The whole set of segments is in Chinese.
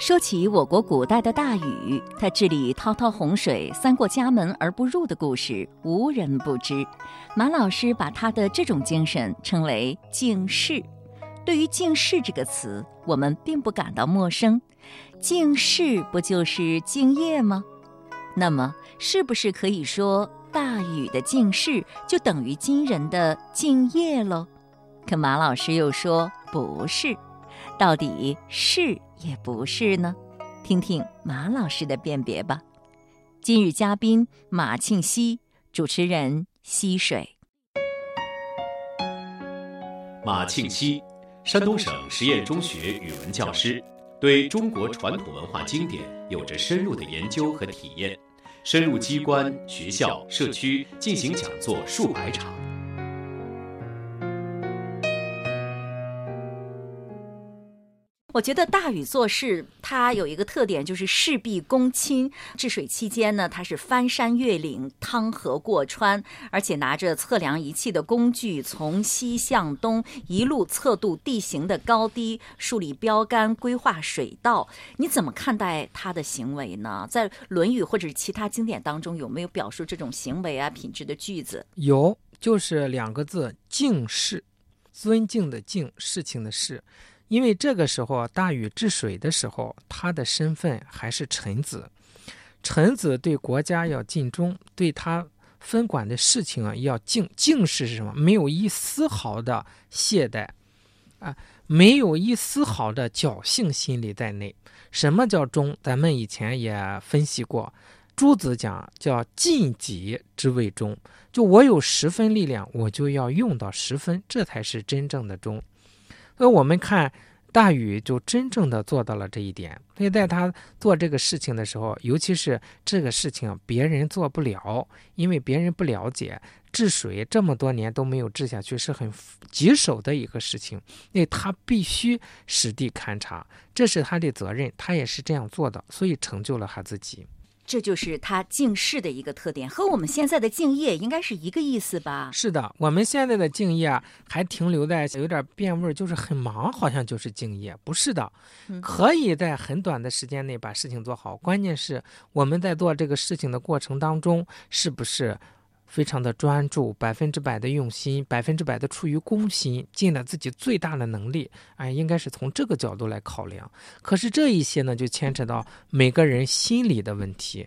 说起我国古代的大禹，他治理滔滔洪水、三过家门而不入的故事，无人不知。马老师把他的这种精神称为“敬事”。对于“敬事”这个词，我们并不感到陌生。敬事不就是敬业吗？那么，是不是可以说大禹的敬事就等于今人的敬业喽？可马老师又说不是，到底是？也不是呢，听听马老师的辨别吧。今日嘉宾马庆西，主持人溪水。马庆西，山东省实验中学语文教师，对中国传统文化经典有着深入的研究和体验，深入机关、学校、社区进行讲座数百场。我觉得大禹做事，他有一个特点，就是事必躬亲。治水期间呢，他是翻山越岭、趟河过川，而且拿着测量仪器的工具，从西向东一路测度地形的高低，树立标杆，规划水道。你怎么看待他的行为呢？在《论语》或者其他经典当中，有没有表述这种行为啊、品质的句子？有，就是两个字：敬事。尊敬的敬，事情的事。因为这个时候大禹治水的时候，他的身份还是臣子，臣子对国家要尽忠，对他分管的事情啊要敬。敬是什么？没有一丝毫的懈怠，啊，没有一丝毫的侥幸心理在内。什么叫忠？咱们以前也分析过，朱子讲叫尽己之谓忠，就我有十分力量，我就要用到十分，这才是真正的忠。那我们看大禹就真正的做到了这一点。所以在他做这个事情的时候，尤其是这个事情别人做不了，因为别人不了解治水这么多年都没有治下去，是很棘手的一个事情。那他必须实地勘察，这是他的责任，他也是这样做的，所以成就了他自己。这就是他敬事的一个特点，和我们现在的敬业应该是一个意思吧？是的，我们现在的敬业还停留在有点变味儿，就是很忙，好像就是敬业，不是的，可以在很短的时间内把事情做好。关键是我们在做这个事情的过程当中，是不是？非常的专注，百分之百的用心，百分之百的出于公心，尽了自己最大的能力，哎，应该是从这个角度来考量。可是这一些呢，就牵扯到每个人心理的问题，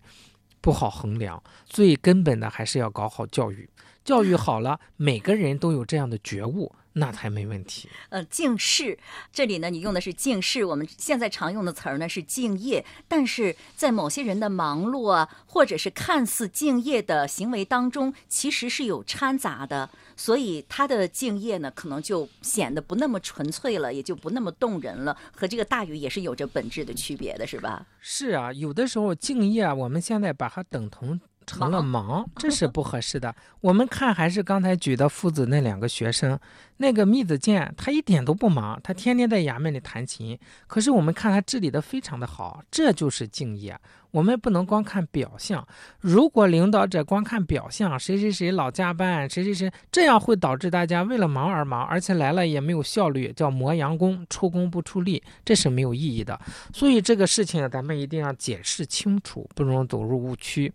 不好衡量。最根本的还是要搞好教育，教育好了，每个人都有这样的觉悟。那才没问题。呃，敬事这里呢，你用的是敬事，我们现在常用的词儿呢是敬业。但是在某些人的忙碌啊，或者是看似敬业的行为当中，其实是有掺杂的，所以他的敬业呢，可能就显得不那么纯粹了，也就不那么动人了。和这个大禹也是有着本质的区别的，是吧？是啊，有的时候敬业啊，我们现在把它等同。成了忙，这是不合适的。我们看还是刚才举的父子那两个学生，那个密子健，他一点都不忙，他天天在衙门里弹琴。可是我们看他治理的非常的好，这就是敬业。我们不能光看表象，如果领导者光看表象，谁谁谁老加班，谁谁谁，这样会导致大家为了忙而忙，而且来了也没有效率，叫磨洋工，出工不出力，这是没有意义的。所以这个事情咱们一定要解释清楚，不容走入误区。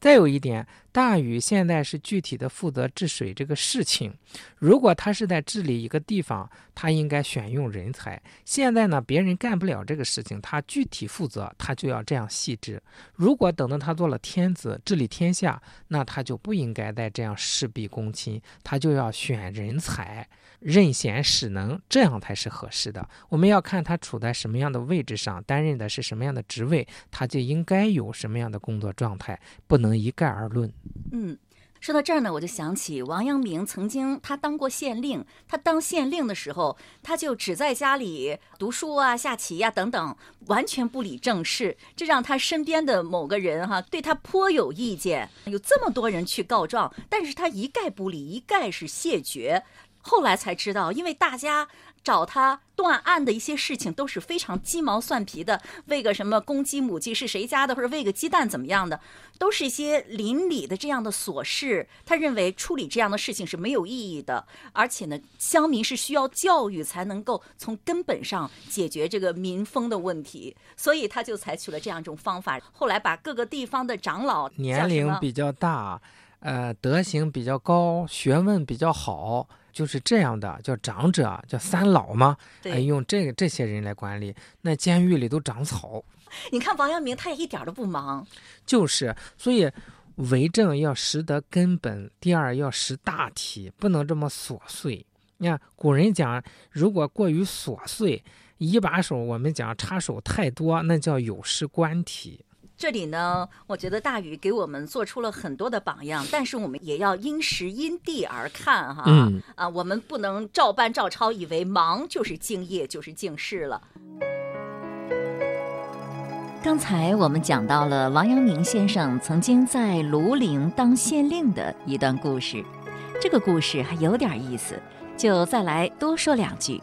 再有一点，大禹现在是具体的负责治水这个事情。如果他是在治理一个地方，他应该选用人才。现在呢，别人干不了这个事情，他具体负责，他就要这样细致。如果等到他做了天子，治理天下，那他就不应该再这样事必躬亲，他就要选人才。任贤使能，这样才是合适的。我们要看他处在什么样的位置上，担任的是什么样的职位，他就应该有什么样的工作状态，不能一概而论。嗯，说到这儿呢，我就想起王阳明曾经他当过县令，他当县令的时候，他就只在家里读书啊、下棋呀等等，完全不理政事，这让他身边的某个人哈对他颇有意见。有这么多人去告状，但是他一概不理，一概是谢绝。后来才知道，因为大家找他断案的一些事情都是非常鸡毛蒜皮的，喂个什么公鸡母鸡是谁家的，或者喂个鸡蛋怎么样的，都是一些邻里的这样的琐事。他认为处理这样的事情是没有意义的，而且呢，乡民是需要教育才能够从根本上解决这个民风的问题，所以他就采取了这样一种方法。后来把各个地方的长老年龄比较大，呃，德行比较高，学问比较好。就是这样的，叫长者，叫三老嘛。哎，用这个这些人来管理，那监狱里都长草。你看王阳明，他也一点都不忙。就是，所以为政要识得根本，第二要识大体，不能这么琐碎。你看古人讲，如果过于琐碎，一把手我们讲插手太多，那叫有失官体。这里呢，我觉得大禹给我们做出了很多的榜样，但是我们也要因时因地而看哈。嗯啊，我们不能照搬照抄，以为忙就是敬业就是敬事了。刚才我们讲到了王阳明先生曾经在庐陵当县令的一段故事，这个故事还有点意思，就再来多说两句。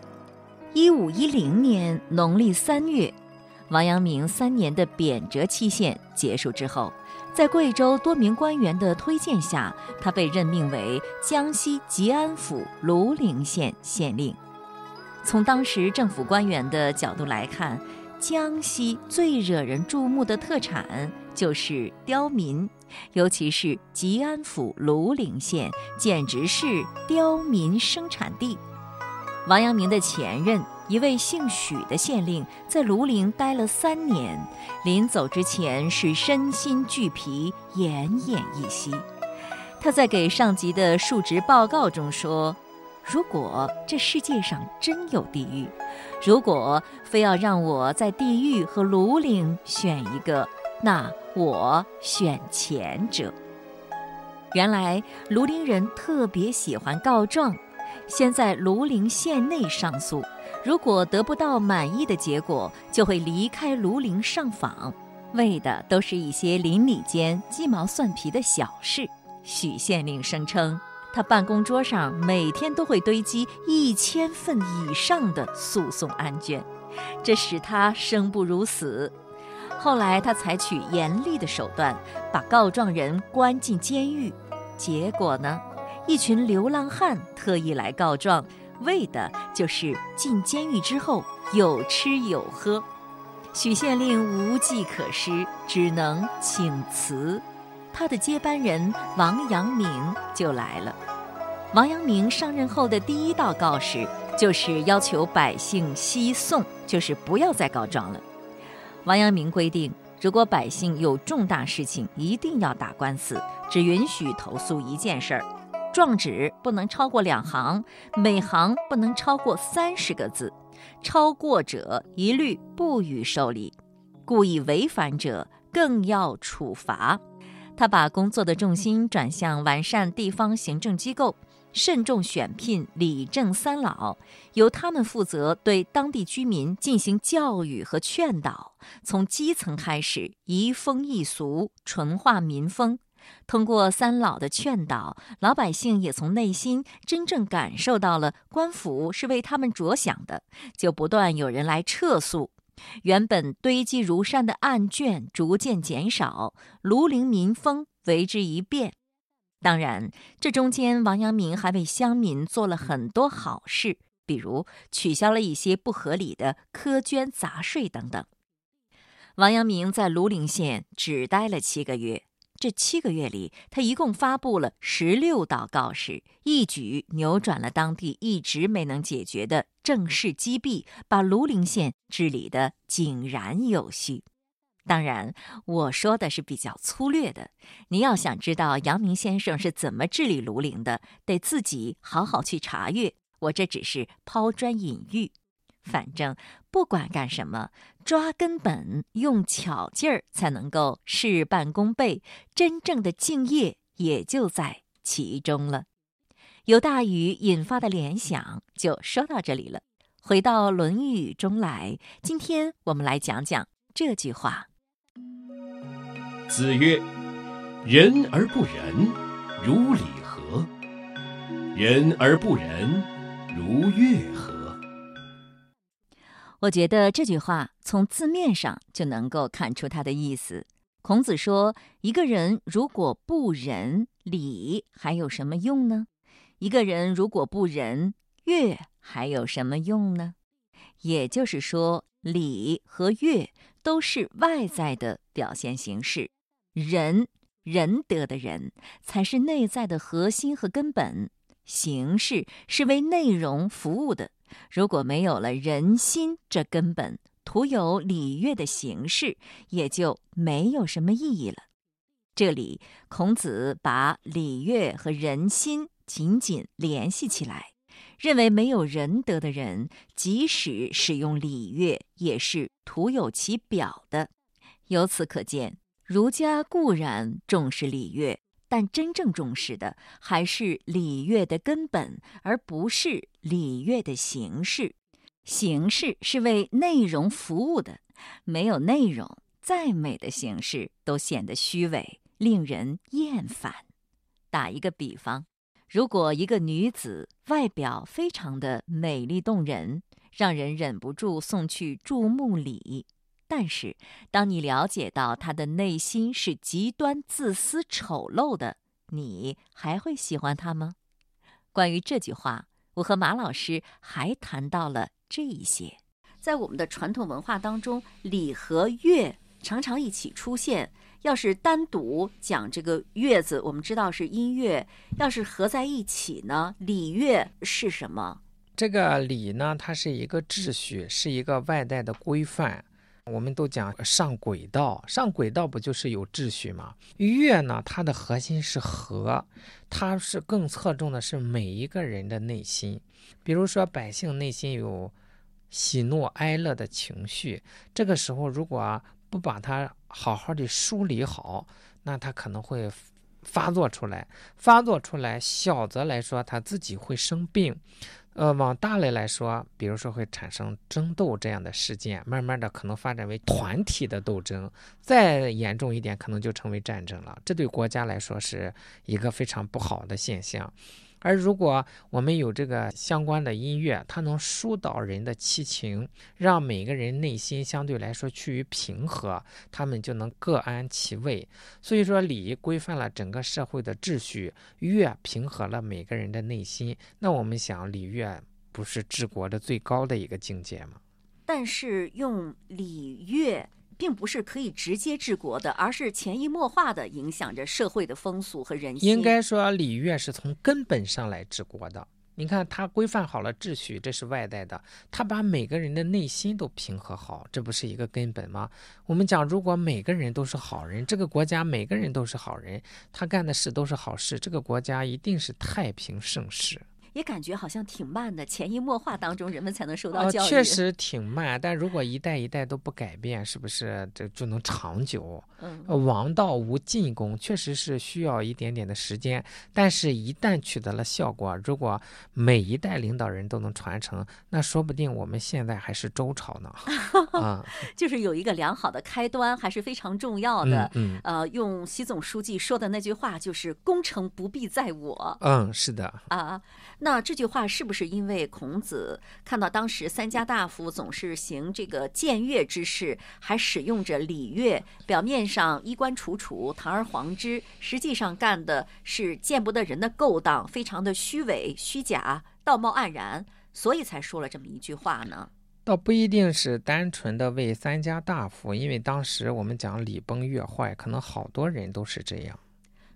一五一零年农历三月。王阳明三年的贬谪期限结束之后，在贵州多名官员的推荐下，他被任命为江西吉安府庐陵县县令。从当时政府官员的角度来看，江西最惹人注目的特产就是刁民，尤其是吉安府庐陵县，简直是刁民生产地。王阳明的前任。一位姓许的县令在庐陵待了三年，临走之前是身心俱疲、奄奄一息。他在给上级的述职报告中说：“如果这世界上真有地狱，如果非要让我在地狱和庐陵选一个，那我选前者。”原来庐陵人特别喜欢告状，先在庐陵县内上诉。如果得不到满意的结果，就会离开庐陵上访，为的都是一些邻里间鸡毛蒜皮的小事。许县令声称，他办公桌上每天都会堆积一千份以上的诉讼案卷，这使他生不如死。后来，他采取严厉的手段，把告状人关进监狱。结果呢，一群流浪汉特意来告状。为的就是进监狱之后有吃有喝，许县令无计可施，只能请辞。他的接班人王阳明就来了。王阳明上任后的第一道告示就是要求百姓息讼，就是不要再告状了。王阳明规定，如果百姓有重大事情，一定要打官司，只允许投诉一件事儿。状纸不能超过两行，每行不能超过三十个字，超过者一律不予受理，故意违反者更要处罚。他把工作的重心转向完善地方行政机构，慎重选聘理政三老，由他们负责对当地居民进行教育和劝导，从基层开始移风易俗，纯化民风。通过三老的劝导，老百姓也从内心真正感受到了官府是为他们着想的，就不断有人来撤诉。原本堆积如山的案卷逐渐减少，庐陵民风为之一变。当然，这中间王阳明还为乡民做了很多好事，比如取消了一些不合理的苛捐杂税等等。王阳明在庐陵县只待了七个月。这七个月里，他一共发布了十六道告示，一举扭转了当地一直没能解决的政事积弊，把庐陵县治理得井然有序。当然，我说的是比较粗略的。您要想知道阳明先生是怎么治理庐陵的，得自己好好去查阅。我这只是抛砖引玉。反正不管干什么，抓根本，用巧劲儿，才能够事半功倍。真正的敬业也就在其中了。由大禹引发的联想就说到这里了。回到《论语》中来，今天我们来讲讲这句话。子曰：“仁而不仁，如礼何？仁而不仁，如乐何？”我觉得这句话从字面上就能够看出它的意思。孔子说：“一个人如果不仁，礼还有什么用呢？一个人如果不仁，乐还有什么用呢？”也就是说，礼和乐都是外在的表现形式，仁仁德的仁才是内在的核心和根本，形式是为内容服务的。如果没有了人心这根本，徒有礼乐的形式，也就没有什么意义了。这里，孔子把礼乐和人心紧紧联系起来，认为没有仁德的人，即使使用礼乐，也是徒有其表的。由此可见，儒家固然重视礼乐。但真正重视的还是礼乐的根本，而不是礼乐的形式。形式是为内容服务的，没有内容，再美的形式都显得虚伪，令人厌烦。打一个比方，如果一个女子外表非常的美丽动人，让人忍不住送去注目礼。但是，当你了解到他的内心是极端自私、丑陋的，你还会喜欢他吗？关于这句话，我和马老师还谈到了这一些。在我们的传统文化当中，礼和乐常常一起出现。要是单独讲这个“乐”字，我们知道是音乐；要是合在一起呢，礼乐是什么？这个礼呢，它是一个秩序，是一个外在的规范。我们都讲上轨道，上轨道不就是有秩序吗？月呢，它的核心是和，它是更侧重的是每一个人的内心。比如说，百姓内心有喜怒哀乐的情绪，这个时候如果不把它好好的梳理好，那它可能会发作出来。发作出来，小则来说他自己会生病。呃，往大了来说，比如说会产生争斗这样的事件，慢慢的可能发展为团体的斗争，再严重一点，可能就成为战争了。这对国家来说是一个非常不好的现象。而如果我们有这个相关的音乐，它能疏导人的七情，让每个人内心相对来说趋于平和，他们就能各安其位。所以说，礼规范了整个社会的秩序，乐平和了每个人的内心。那我们想，礼乐不是治国的最高的一个境界吗？但是用礼乐。并不是可以直接治国的，而是潜移默化的影响着社会的风俗和人心。应该说，礼乐是从根本上来治国的。你看，他规范好了秩序，这是外在的；他把每个人的内心都平和好，这不是一个根本吗？我们讲，如果每个人都是好人，这个国家每个人都是好人，他干的事都是好事，这个国家一定是太平盛世。也感觉好像挺慢的，潜移默化当中，人们才能受到教育。确实挺慢，但如果一代一代都不改变，是不是这就能长久？嗯，王道无进攻，确实是需要一点点的时间。但是，一旦取得了效果，如果每一代领导人都能传承，那说不定我们现在还是周朝呢。啊，就是有一个良好的开端，还是非常重要的。嗯，呃，用习总书记说的那句话，就是“功成不必在我”。嗯，是的。啊。那那这句话是不是因为孔子看到当时三家大夫总是行这个僭越之事，还使用着礼乐，表面上衣冠楚楚、堂而皇之，实际上干的是见不得人的勾当，非常的虚伪、虚假、道貌岸然，所以才说了这么一句话呢？倒不一定是单纯的为三家大夫，因为当时我们讲礼崩乐坏，可能好多人都是这样。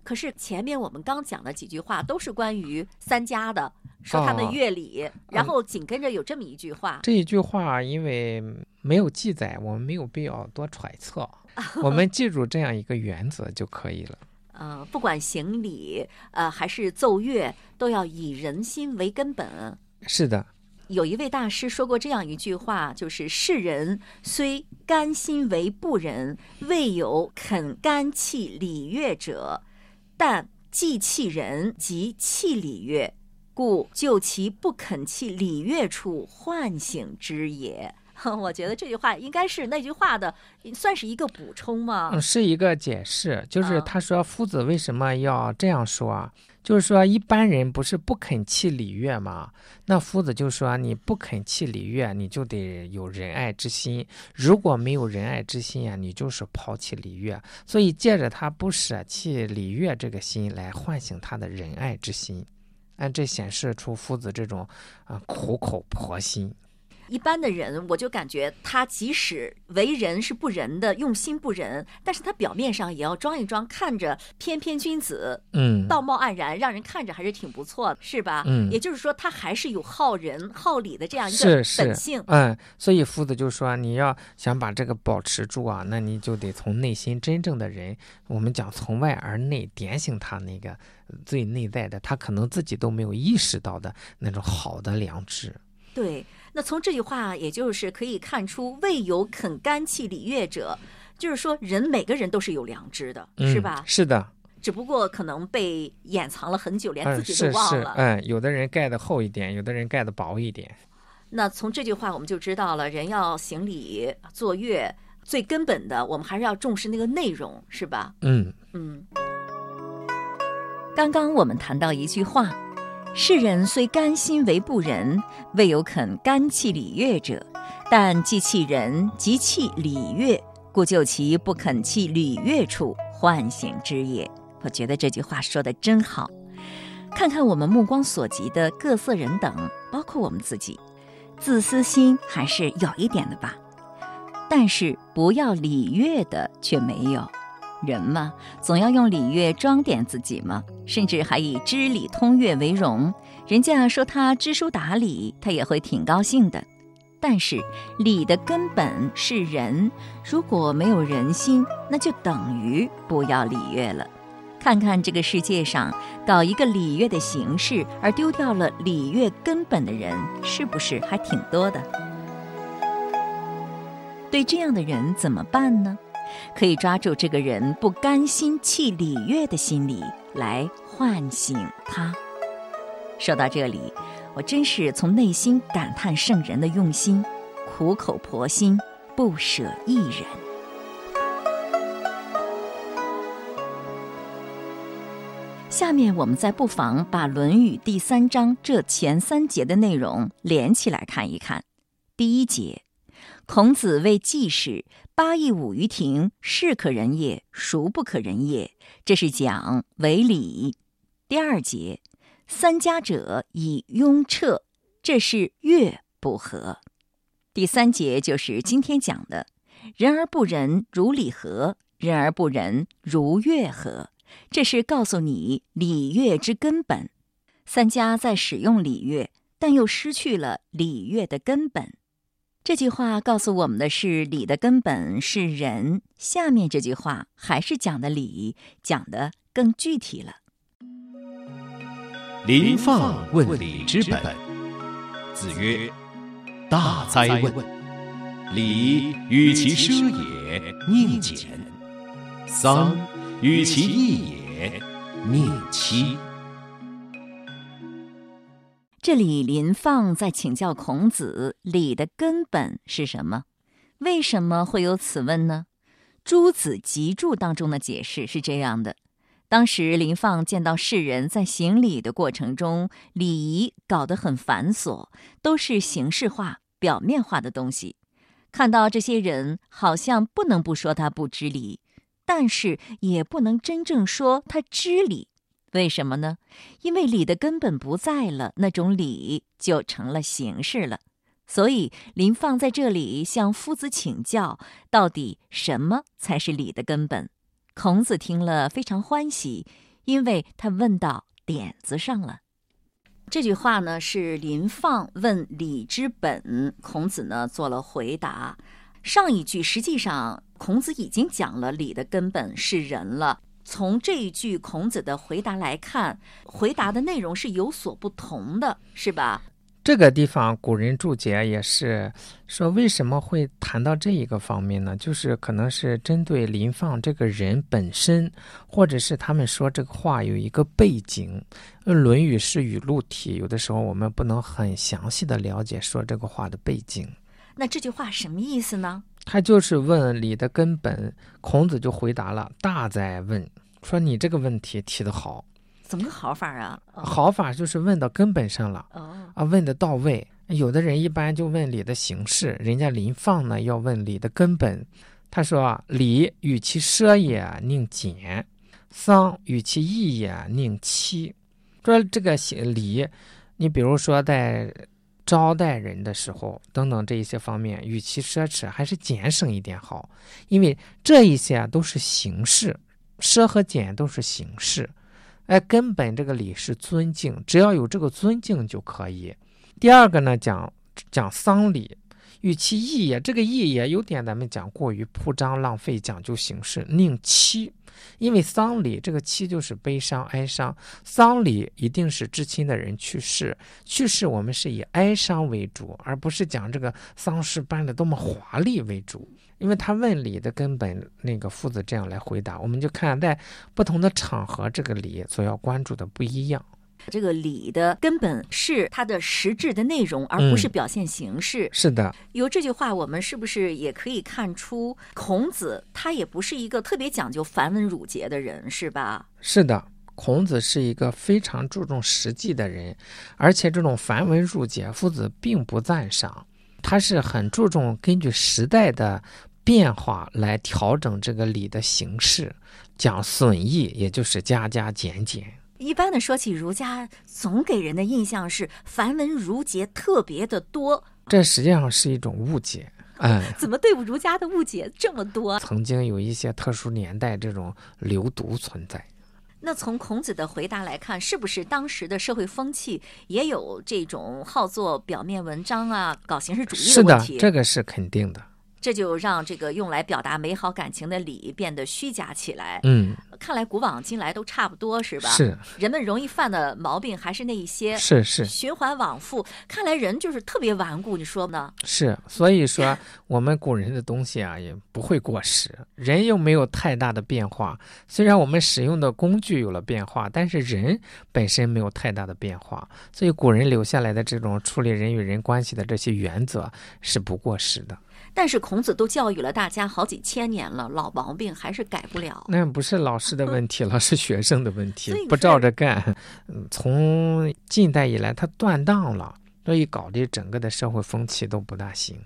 可是前面我们刚讲的几句话都是关于三家的，说他们乐理，然后紧跟着有这么一句话。这一句话因为没有记载，我们没有必要多揣测，我们记住这样一个原则就可以了。呃，不管行礼，呃，还是奏乐，都要以人心为根本。是的，有一位大师说过这样一句话，就是世人虽甘心为不仁，未有肯甘弃礼乐者。但既弃人，即弃礼乐，故就其不肯弃礼乐处唤醒之也。我觉得这句话应该是那句话的，算是一个补充吗？嗯，是一个解释，就是啊他说夫子为什么要这样说啊？就是说一般人不是不肯弃礼乐吗？那夫子就说你不肯弃礼乐，你就得有仁爱之心。如果没有仁爱之心呀、你就是抛弃礼乐。所以借着他不舍弃礼乐这个心来唤醒他的仁爱之心，按这显示出夫子这种啊、苦口婆心。一般的人，我就感觉他即使为人是不仁的，用心不仁，但是他表面上也要装一装，看着翩翩君子，嗯，道貌岸然，让人看着还是挺不错的，是吧？嗯也就是说，他还是有好人好礼的这样一个是是本性。嗯，所以夫子就说，你要想把这个保持住啊，那你就得从内心真正的人，我们讲从外而内，点醒他那个最内在的，他可能自己都没有意识到的那种好的良知。对，那从这句话，也就是可以看出，未有肯甘弃礼乐者，就是说，人每个人都是有良知的，嗯、是吧？是的，只不过可能被掩藏了很久，连嗯，自己都忘了。嗯，有的人盖的厚一点，有的人盖的薄一点。那从这句话我们就知道了，人要行礼作乐，最根本的，我们还是要重视那个内容，是吧？嗯嗯，刚刚我们谈到一句话：“世人虽甘心为不仁，未有肯甘弃礼乐者。但既弃仁，即弃礼乐，故就其不肯弃礼乐处，唤醒之也。”我觉得这句话说的真好。看看我们目光所及的各色人等，包括我们自己，自私心还是有一点的吧。但是不要礼乐的却没有。人嘛，总要用礼乐装点自己嘛，甚至还以知礼通乐为荣。人家说他知书达理，他也会挺高兴的。但是礼的根本是人，如果没有人心，那就等于不要礼乐了。看看这个世界上搞一个礼乐的形式而丢掉了礼乐根本的人，是不是还挺多的？对这样的人怎么办呢？可以抓住这个人不甘心弃礼乐的心理，来唤醒他。说到这里，我真是从内心感叹圣人的用心，苦口婆心，不舍一人。下面我们再不妨把《论语》第三章这前三节的内容连起来看一看。第一节，孔子谓季氏：“八佾舞于庭，是可忍也，孰不可忍也？”这是讲为礼。第二节，三家者以雍彻，这是乐不和。第三节就是今天讲的“人而不仁，如礼何？人而不仁，如乐何？”这是告诉你礼乐之根本。三家在使用礼乐，但又失去了礼乐的根本。这句话告诉我们的是礼的根本是仁。下面这句话还是讲的礼，讲的更具体了。林放问礼之本，子曰：“大哉问！礼与其奢也，宁俭；丧与其易也，宁戚。”这里林放在请教孔子，礼的根本是什么？为什么会有此问呢？诸子集注当中的解释是这样的：当时林放见到世人在行礼的过程中，礼仪搞得很繁琐，都是形式化、表面化的东西。看到这些人，好像不能不说他不知礼，但是也不能真正说他知礼。为什么呢？因为礼的根本不在了，那种礼就成了形式了。所以林放在这里向夫子请教，到底什么才是礼的根本？孔子听了非常欢喜，因为他问到点子上了。这句话呢是林放问礼之本，孔子呢做了回答。上一句实际上孔子已经讲了礼的根本是仁了。从这一句孔子的回答来看，回答的内容是有所不同的，是吧？这个地方古人注解也是说，为什么会谈到这一个方面呢？就是可能是针对林放这个人本身，或者是他们说这个话有一个背景。《论语》是语录体，有的时候我们不能很详细的了解说这个话的背景。那这句话什么意思呢？他就是问礼的根本，孔子就回答了：“大哉问！”说你这个问题提得好，怎么个好法啊？好法就是问到根本上了，啊，问的到位。有的人一般就问礼的形式，人家临放呢要问礼的根本。他说：“礼与其奢也，宁俭；丧与其易也，宁戚。”说这个礼，你比如说在。招待人的时候，等等这一些方面，与其奢侈，还是俭省一点好，因为这一些都是形式，奢和俭都是形式，哎，根本这个礼是尊敬，只要有这个尊敬就可以。第二个呢，讲讲丧礼，与其义也，这个义也有点咱们讲过于铺张浪费，讲究形式，宁戚。因为丧礼这个期就是悲伤哀伤，丧礼一定是至亲的人去世，去世我们是以哀伤为主，而不是讲这个丧事办的多么华丽为主。因为他问礼的根本，那个夫子这样来回答，我们就看在不同的场合，这个礼所要关注的不一样。这个礼的根本是它的实质的内容，而不是表现形式。是的，由这句话，我们是不是也可以看出，孔子他也不是一个特别讲究繁文缛节的人，是吧？是的，孔子是一个非常注重实际的人，而且这种繁文缛节，夫子并不赞赏。他是很注重根据时代的变化来调整这个礼的形式，讲损益，也就是加加减减。一般的说起儒家，总给人的印象是繁文缛节特别的多，这实际上是一种误解。哎，怎么对儒家的误解这么多？曾经有一些特殊年代这种流毒存在。那从孔子的回答来看，是不是当时的社会风气也有这种好做表面文章啊、搞形式主义的问题？是的，这个是肯定的。这就让这个用来表达美好感情的礼变得虚假起来。嗯，看来古往今来都差不多，是吧？是。人们容易犯的毛病还是那一些。是是。循环往复，看来人就是特别顽固，你说呢？是，所以说我们古人的东西啊，也不会过时。人又没有太大的变化，虽然我们使用的工具有了变化，但是人本身没有太大的变化。所以古人留下来的这种处理人与人关系的这些原则是不过时的。但是孔子都教育了大家好几千年了，老毛病还是改不了。那不是老师的问题了，是学生的问题，不照着干。从近代以来，他断档了，所以搞得整个的社会风气都不大行。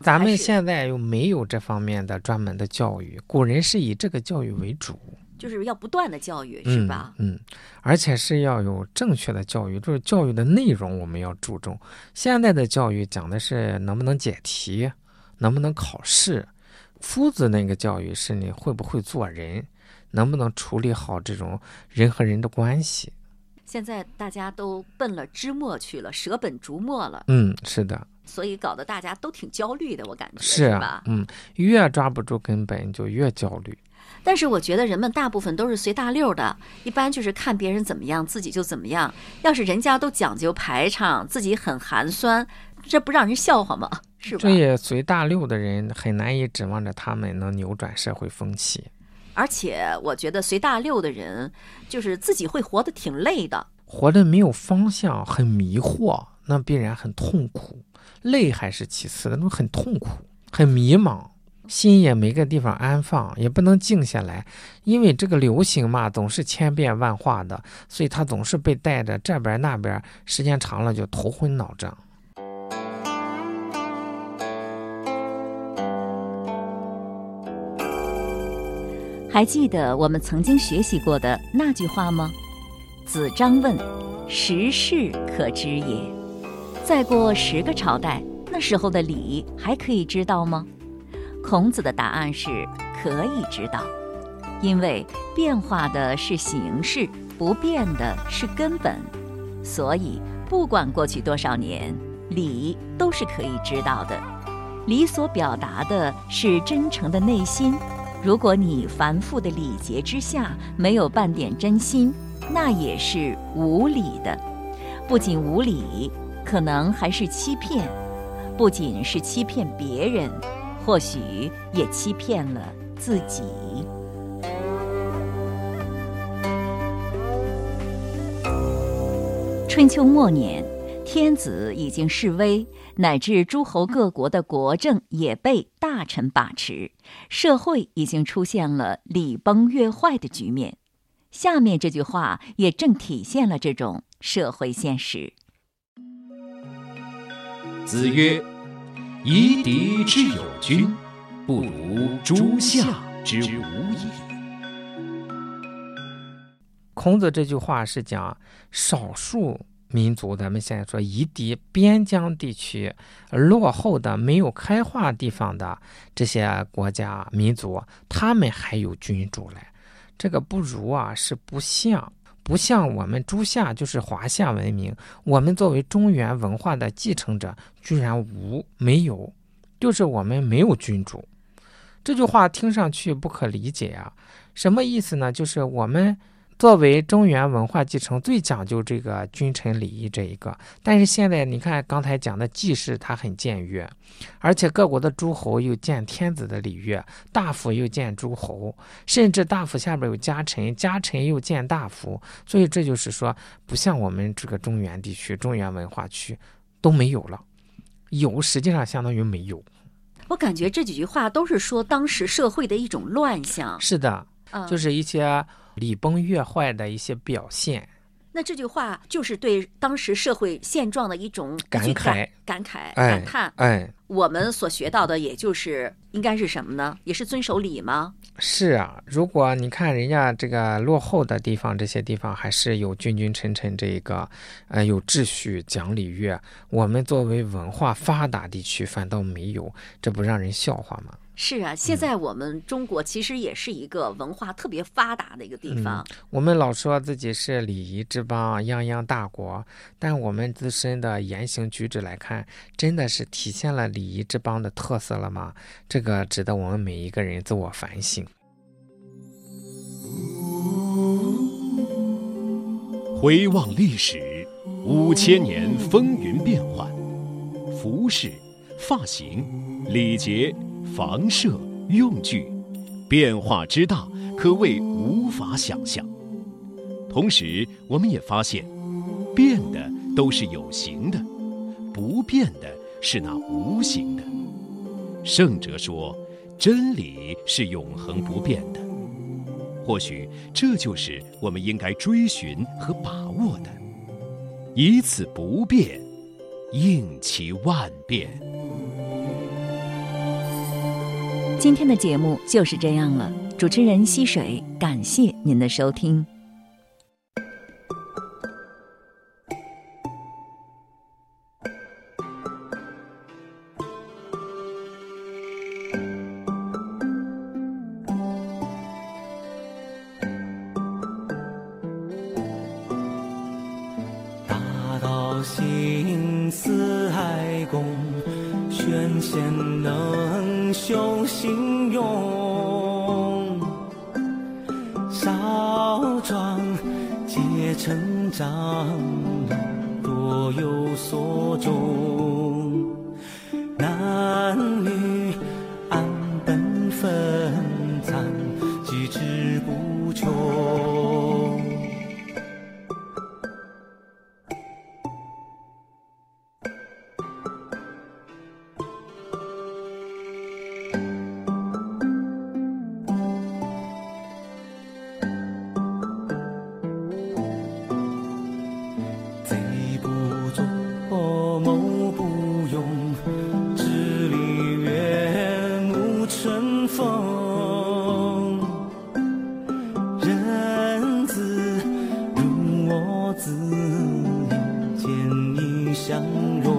咱们现在又没有这方面的专门的教育，古人是以这个教育为主，就是要不断的教育，是吧？嗯，而且是要有正确的教育，就是教育的内容我们要注重。现在的教育讲的是能不能解题。能不能考试？夫子那个教育是你会不会做人，能不能处理好这种人和人的关系？现在大家都奔了知末去了，舍本逐末了。嗯，是的。所以搞得大家都挺焦虑的，我感觉是吧？嗯，越抓不住根本就越焦虑。但是我觉得人们大部分都是随大溜的，一般就是看别人怎么样，自己就怎么样。要是人家都讲究排场，自己很寒酸，这不让人笑话吗？是吧？这也随大流的人很难以指望着他们能扭转社会风气。而且我觉得随大流的人，就是自己会活得挺累的，活得没有方向，很迷惑，那必然很痛苦。累还是其次的，那种很痛苦，很迷茫。心也没个地方安放，也不能静下来，因为这个流行嘛，总是千变万化的，所以他总是被带着这边那边，时间长了就头昏脑胀。还记得我们曾经学习过的那句话吗？子张问：“时事可知也？”再过十个朝代，那时候的礼还可以知道吗？孔子的答案是可以知道，因为变化的是形式，不变的是根本，所以不管过去多少年，礼都是可以知道的。礼所表达的是真诚的内心，如果你繁复的礼节之下没有半点真心，那也是无礼的。不仅无礼，可能还是欺骗，不仅是欺骗别人。或许也欺骗了自己。春秋末年，天子已经示威，乃至诸侯各国的国政也被大臣把持，社会已经出现了礼崩乐坏的局面。下面这句话也正体现了这种社会现实。子曰：“夷狄之有君，不如诸夏之无也。”孔子这句话是讲少数。民族，咱们现在说夷狄边疆地区落后的、没有开化地方的这些国家民族，他们还有君主嘞。这个不如啊，是不像，不像我们诸夏，就是华夏文明。我们作为中原文化的继承者，居然无没有，就是我们没有君主。这句话听上去不可理解啊，什么意思呢？就是我们。作为中原文化继承，最讲究这个君臣礼仪这一个。但是现在你看，刚才讲的季氏，它很僭越，而且各国的诸侯又见天子的礼乐，大夫又见诸侯，甚至大夫下边有家臣，家臣又见大夫。所以这就是说，不像我们这个中原地区、中原文化区都没有了，有实际上相当于没有。我感觉这几句话都是说当时社会的一种乱象。是的，就是一些。礼崩乐坏的一些表现，那这句话就是对当时社会现状的一种感慨、感慨、感叹。哎，我们所学到的，也就是应该是什么呢？也是遵守礼吗？是啊，如果你看人家这个落后的地方，这些地方还是有君君臣臣这一个，呃，有秩序、讲礼乐。我们作为文化发达地区，反倒没有，这不让人笑话吗？是啊，现在我们中国其实也是一个文化特别发达的一个地方。我们老说自己是礼仪之邦、泱泱大国，但我们自身的言行举止来看，真的是体现了礼仪之邦的特色了吗？这个值得我们每一个人自我反省。回望历史，五千年风云变幻，服饰、发型、礼节。房舍用具变化之大，可谓无法想象。同时，我们也发现，变的都是有形的，不变的是那无形的。圣哲说，真理是永恒不变的。或许这就是我们应该追寻和把握的，以此不变，应其万变。今天的节目就是这样了。主持人溪水，感谢您的收听。大道心似海公，选贤能。修心勇，少壮皆成长，多有所终。男女自见你相拥。